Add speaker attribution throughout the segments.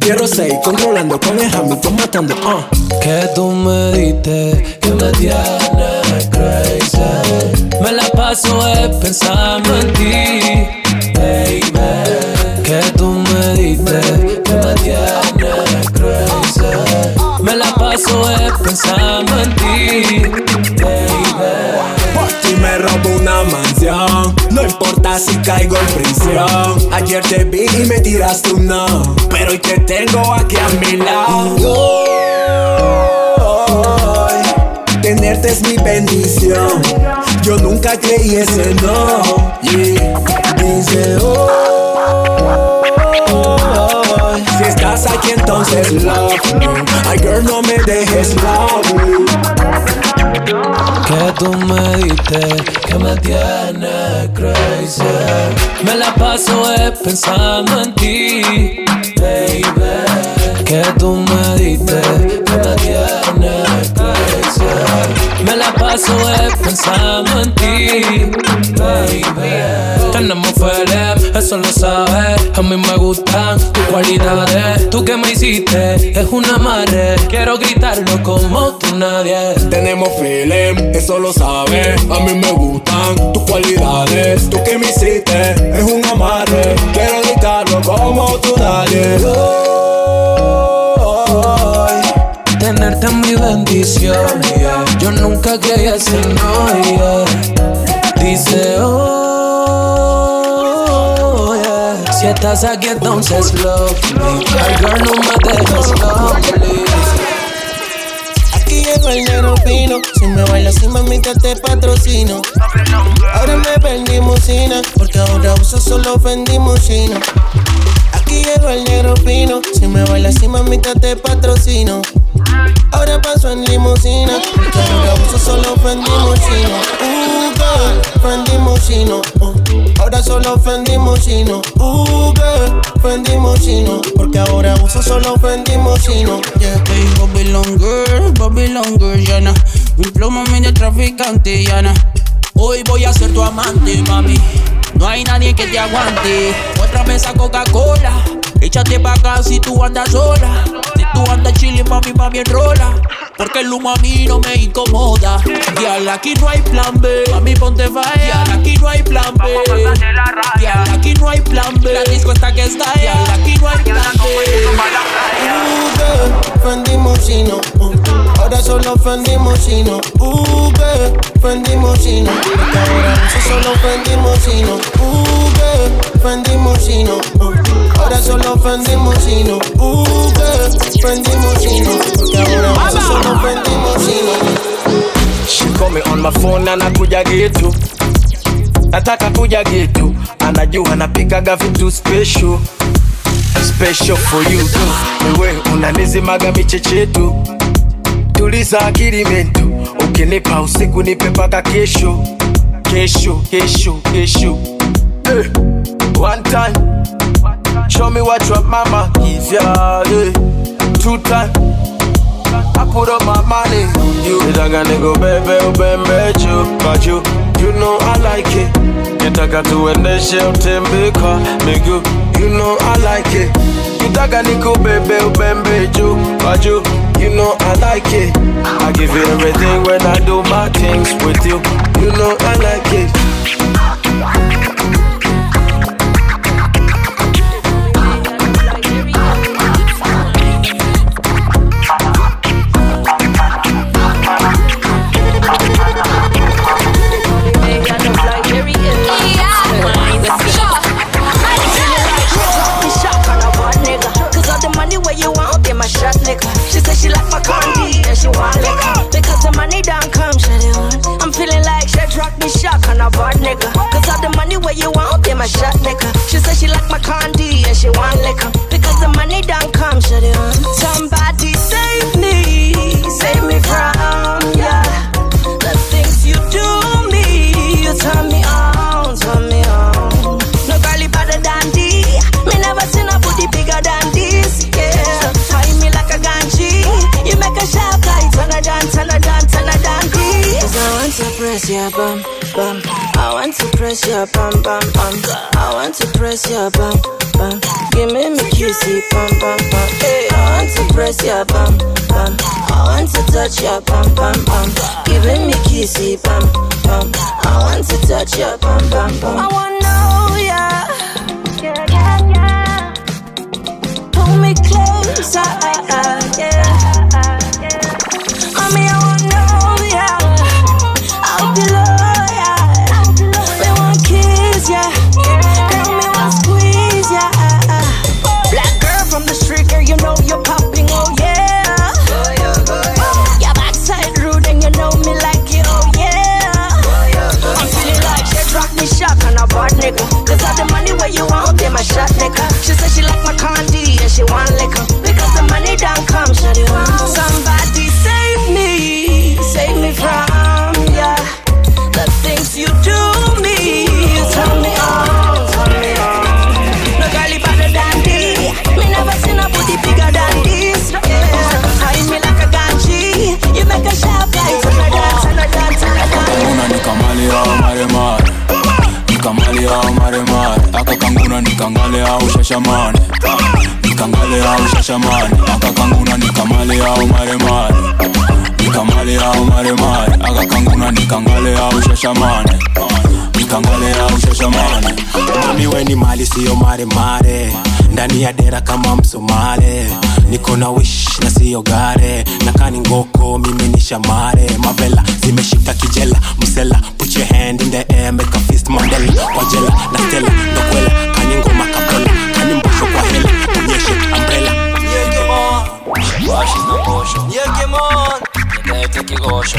Speaker 1: Quiero seguir controlando con el Hamilton matando, uh.
Speaker 2: Que tú me diste, que me tienes crazy. Me la paso pensando en ti, baby. Que tú me diste, que me tienes pensando en ti, baby
Speaker 1: me robo una mansión. No importa si caigo en prisión. Ayer te vi y me tiraste un no. Pero hoy te tengo aquí a mi lado. tenerte es mi bendición. Yo nunca creí ese no. Dice oh, Si estás aquí entonces love me. Ay girl no me dejes love me
Speaker 2: que tú me diste, que me tienes crazy. Me la paso pensando en ti, baby. Que tú me diste, que me tienes crazy. Me la paso pensando en ti. Tenemos FLM, eso lo sabes. A mí me gustan tus cualidades. Tú que me hiciste es una madre. Quiero gritarlo como tú nadie.
Speaker 1: Tenemos FLM, eso lo sabes. A mí me gustan tus cualidades. Tú que me hiciste es un amarre. Quiero gritarlo como tú nadie.
Speaker 2: Tenerte en mi bendición, Yo nunca quería ser no, Dice, oh, yeah. Si estás aquí entonces love me. girl, no me dejes.
Speaker 3: Aquí el negro fino. Si me bailas, si mamita te patrocino. Ahora me vendimos cina. Porque ahora uso solo vendimos chino. Aquí llegó el negro fino. Si me bailas, si mamita te patrocino. Ahora paso en limusina. Porque ahora uso solo vendimos chino. Uh, girl, vendimos chino. Uh, ahora solo vendimos chino. Uh, girl, vendimos chino. Porque ahora uso solo vendimos chino.
Speaker 4: Yeah, hey, Babylon girl, Babylon girl, Yana. Mi plomo de traficante, Yana. Hoy voy a ser tu amante, mami. No hay nadie que te aguante. Otra mesa Coca-Cola. Échate pa' acá si tú andas sola. Si tú andas chile, mami, mami, enrola. Porque el humo a mí no me incomoda. Y aquí no hay plan B. Mami, ponte falla. Y aquí no hay plan B. Y aquí no hay plan B. La disco está que está. Y aquí no hay plan B.
Speaker 3: Uh, Fendi. Uh, ahora solo Fendi chino. Uh, Fendi. Porque ahora solo Fendi chino. Uh, Fendi chino. Solo Fendi chino. Uh, Fendi chino. Porque ahora solo Fendi chino.
Speaker 1: She call me on my phone na nakuja getu nataka kuja getu anajua napikaga vitu special. Special for you wewe unanizimaga michechetu tuliza akili mentu. Ukinipa usiku nipe mpaka kesho. Kesho kesho kesho. Eh, one time show me what your mama give ya yeah. two time I put up my money. You nitaka nikubebe ubembe juu kwa juu you you know I like it. Nitaka tuendeshe utembe kwa miguu you know I like it. You talk a nitaka nikubebe ubembe juu kwa juu you know I like it. I give you everything when I do my things with you. You know I like it
Speaker 5: your bum bum bum. I want to press your bum bum. Give me me kissy bum bum bum. Hey, I want to press your bum bum. I want to touch your bum bum bum. Give me kissy bum bum. I want to touch your bum bum bum. I wanna know ya. Yeah, yeah, yeah. Pull me closer, yeah. Know you're popping, oh yeah. Your backside rude and you know me like oh yeah. I'm feeling like she dropped me shot on a bad nigga. Cause all the money where you want, shot nigga. She said she like my candy and she want liquor. Because the money don't come, shut
Speaker 6: nikangale au nikangalea ushashamani nikangalea ushashamani akakanguna nikamalea umaremani nikamalea umaremani akakanguna nikangalea ushashamani au shashamane
Speaker 7: mami weni mali siyo maremare ndani ya dera kama msomale niko na wish na siyo gare. Nakani ngoko mimi ni shamare. Mavela zimeshika kijela. Msela put your hand in the air make a fist mandela. Kwa jela na stela ndokwela kani ngoma kapela. Kani mbosho kwa hela. Onyeshe umbrella.
Speaker 6: Washi na posho Nikaete kigosho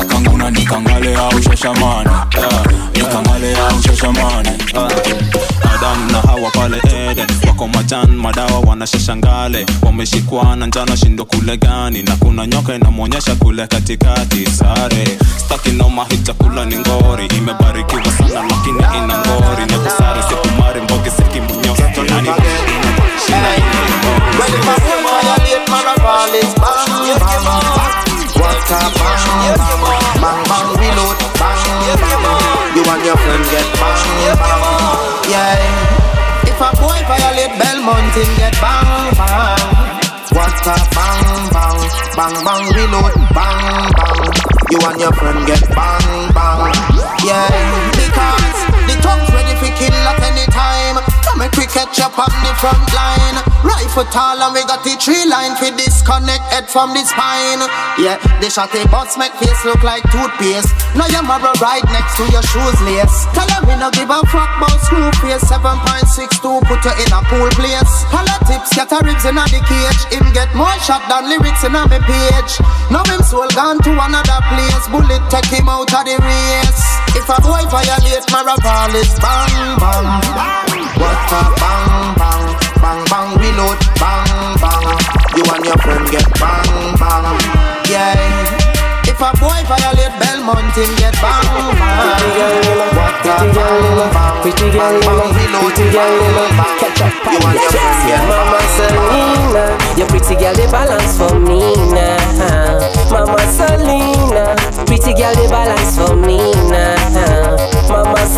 Speaker 6: akanga unanikangalea ushashamani uh, eh, ikangalea ushashamani uh,
Speaker 8: eh, na hawa pale eden. Wako majan madawa wanashashangale wameshikwana njana shindo kule gani? Na kuna nyoka inamwonyesha kule katikati sare. Staki chakula ni ngori. Imebarikiwa sana lakini ina ngori. Nyekusare sikumari mbogi
Speaker 9: siki tonani What bang, bang, bang, bang, reload, bang, bang. You and your friend get bang, bang. Yeah. Because the tongue's make we catch up on the front line. Rifle tall and we got the tree line for disconnect head from the spine. Yeah, the shotty butts make face look like toothpaste. Now your mirror right next to your shoes lace. Tell them we no give a fuck about screw face. 7.62 put you in a pool place. Holla tips, get a ribs in a the cage. Him get more shot than lyrics in a me page. Now him soul gone to another place. Bullet take him out of the race. If a boy violate my ball is bang bang. A bang bang bang bang reload bang bang. You and your friend get bang bang. Yeah. If a boy violate Belmont, him get bang bang. What a bang bang.
Speaker 10: Pretty girl,
Speaker 9: bang, bang,
Speaker 10: you know,
Speaker 9: reload,
Speaker 10: pretty girl, you know,
Speaker 9: bang, bang.
Speaker 10: catch up
Speaker 9: You and your friend get
Speaker 10: Mama
Speaker 9: bang bang.
Speaker 10: Selena, your pretty girl, they balance for me now. Mama Selena, pretty girl, they balance for me now.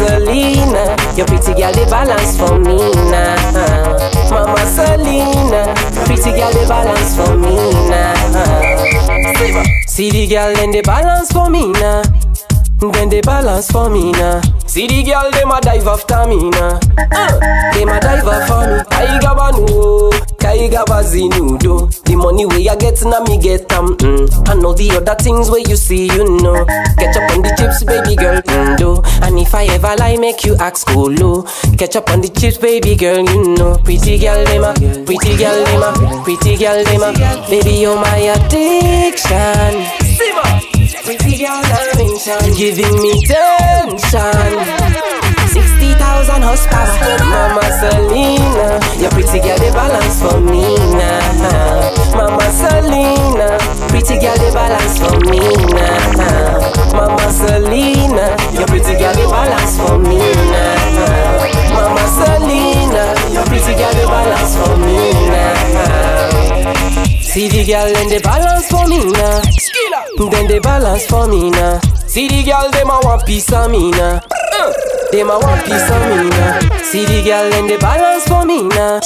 Speaker 10: Selena, your pretty girl, they balance for me now. Mama Selena, pretty girl, they balance for me now. See the girl, then they balance for me now. Then they balance for me now. See the girl, them a dive after me now. Uh, them a dive for me. Kaiga banu, kaiga bazinudo. The money way I get now me get them. Mm. I know the other things where you see, you know. Catch up on the chips, baby girl, mm, do. And if I ever lie, make you ask Kolo. Catch up on the chips, baby girl, you know. Pretty girl, them a, pretty girl, them a, pretty girl, them a. Baby, you're my addiction. Pretty girl tension, giving me tension. 60,000 horsepower. Mama Selena, your pretty girl, they balance for me now. Mama Selena, pretty girl, they balance for me now. Mama Selena, your pretty girl, they balance for me now. Mama Selena, your pretty girl, they balance for me now. See the girl, then they balance for me now. Then they balance for me now. See the girl, them a want piece of me now. Uh, them a want piece of me now. See the girl and they balance for me now.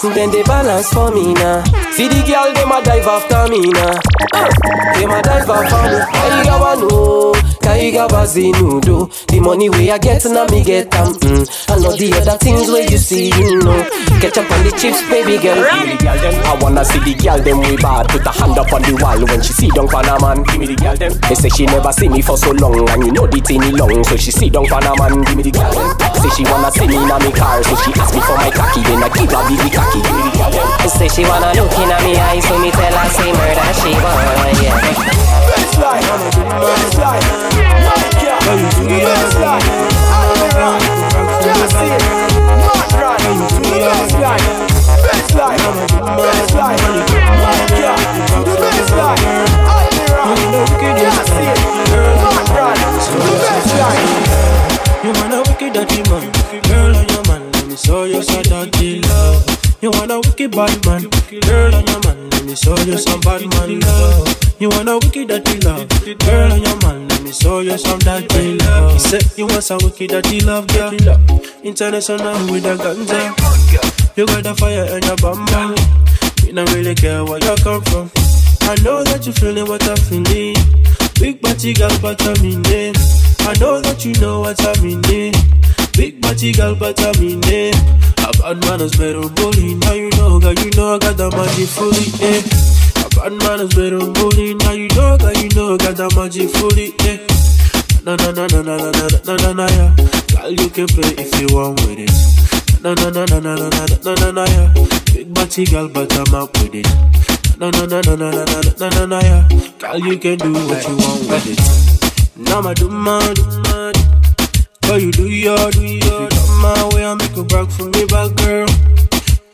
Speaker 10: Then they balance for me now. See the girl, them a dive after me now. Uh, them a dive after me. Kaiga no, kaiga bazinudo. The money we I get now me get them. Mm. I know the other things where you see, you know. Catch up on the chips, baby girl. Give me the girl them. I wanna see the girl them we bad. Put a hand up on the wall when she see down for a man. Give me the girl them. They say she never see me for so long, and you know the teeny long, so she see down for a man. Give me the girl them. Say she wanna see me in me car, so she ask me for my cocky, then I give her the cocky. Say she wanna look in me eyes, so me tell her say murder she want, yeah.
Speaker 11: Baseline, baseline, yeah, baseline. Alright, just see it. Not right baseline, baseline, baseline,
Speaker 12: Dirty man, girl on your man, let me show you some dirty love. You want a wicked bad man, girl on your man, let me show you some bad man love. You want a wicked dirty love, girl on your man, let me show you some dirty love. He said you want some wicked dirty love, girl. International with a ganja. You got the fire your bum bum. We don't really care where you come from. I know that you feeling what I'm feeling. Big body girl, but I'm in it. I know that you know what I mean. eh. Big body girl, but I mean it. A bad man is better bully. Now you know, girl, you know I got the magic fully. Eh. A bad man is better bully. Now you know, girl, you know I got the magic fully. Eh. Na na na na na na na na na na yeah. Girl, you can play if you want with it. Na na na na na na na na na na yeah. Big body girl, but I'm up with it. Na na na na na na na na na na yeah. Girl, you can do what you want with it. Now my do my do my But you do your do your. If you come my way I make a back for me back girl.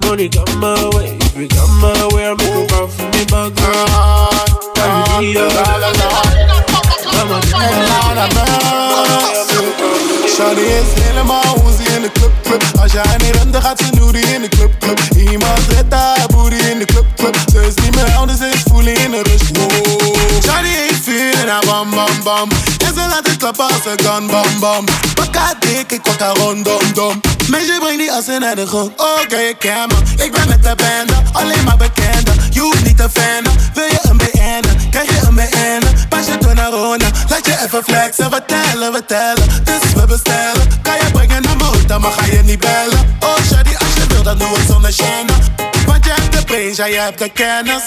Speaker 12: Money come my way. If you come my way I make a back for me back girl. Girl you do your my do my
Speaker 13: Shawty is helemaal ze in de club, club. Als jij niet rent, dan gaat ze noody in de club, club. Iemand zet haar booty de club, club is niet meer ze is voelen in de rust, wow Shawty heeft vuur in haar bam, bam, bam En ze laat het klappen als ze kan, bam, bam Pak haar dik, ik pak haar rond, dom, Meisje, breng die assen naar de grond Oké, je ken me, ik ben met de bende Alleen maar bekende, je hoeft niet te fanen Wil je een BN, krijg je een BN Pas je door naar Rona, laat je even flexen Vertellen, vertellen, dus we bestellen Kan je brengen naar hoed, dan mag ga je niet bellen Oh shawty, als je wil, dan doe het zonder je de je hebt de kennis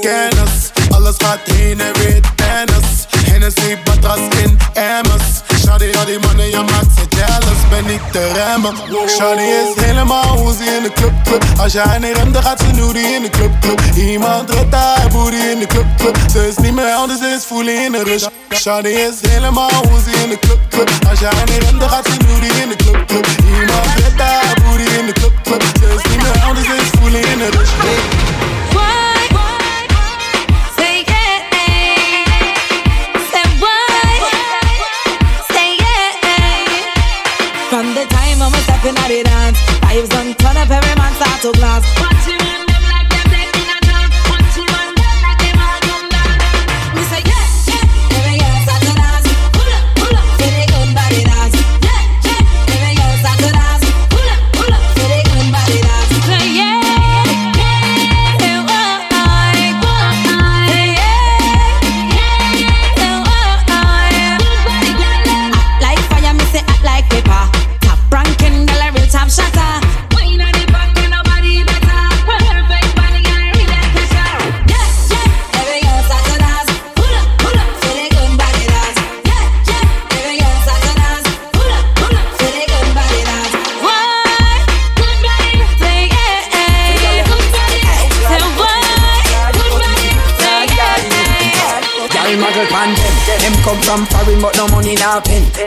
Speaker 13: Kennis, alles en weer tennis Hennessy, batras in emmers Shawty, al die mannen, je maakt ze jealous. Ben niet te remmen Shawty is helemaal hoe ze in de club, club. Als jij niet remt, dan gaat ze noody in de club, club. Iemand redt haar booty in de club, club. Ze is niet meer oud, ze is voelen in de rush. Shawty is helemaal hoe ze in de club, club. Als jij niet remt, dan gaat ze noody in de club, club
Speaker 2: of this day.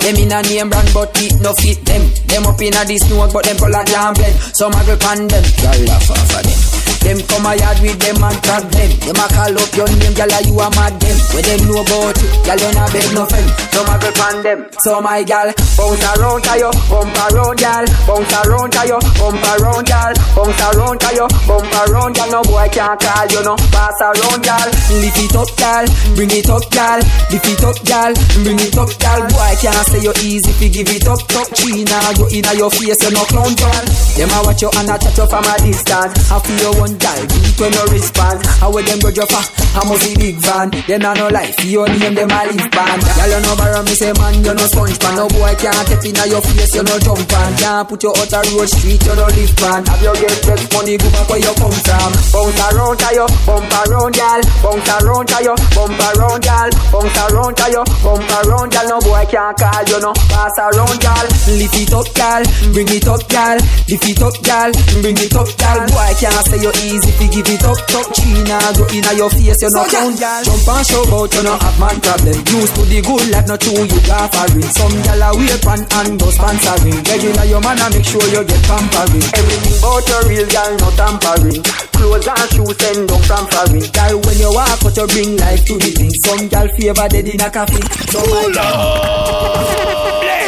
Speaker 2: Them
Speaker 14: in a name brand but it no fit them. Them up in a this snow but them color can't blend. So muggle pan them. Girl laugh off of them. Them come a yard with them and trap them. Them a call up your name, gyal, you a mad them. When them know about you, gyal, you not beg no friend. Some a girl pan them. So my gyal, bounce around to bump around, gyal, bounce around to bump around, gyal, bounce around to bump around, gyal. No boy can't call you, no pass around, gyal. Lift it up, gyal, bring it up, gyal, lift it up, gyal, bring it up, gyal. Boy can't say you easy if you give it up, top China, you inna your face, you no clown, gyal. Them a watch you and a chat you from a distance. I feel one gyal, beat when you respond. How with them grudge you for? I must be big van. Them a no life, you name them a live band. Gyal you no borrow me say man, you no sponge pan. No boy can't step inna your face, you no jump on. Can't put you out a road street, you no live pan. Have you get best money, go back where you come from. Bounce around to you, bump around, gyal. Bounce around to you, bump around, gyal. Bounce around to you, bump around, gyal. No boy can't call you, no pass around, gyal. Lift it up, gyal. Bring it up, gyal. Lift it up, gyal. Bring it up, gyal. Boy can't say you easy if you give it up, top China. Uh, go inna uh, your face, you no count, gyal. Jump and show out, you no have man problem. Used to the good life, not true, you offering. Some gyal a wait pan and go sponsoring. Regular your man, and make sure you get pampering. Everything about your real gyal, no tampering. Clothes and shoes send down from foreign. Gyal, when you walk out, you bring life to the thing. Some gyal favor dead in a coffee. So my
Speaker 15: Let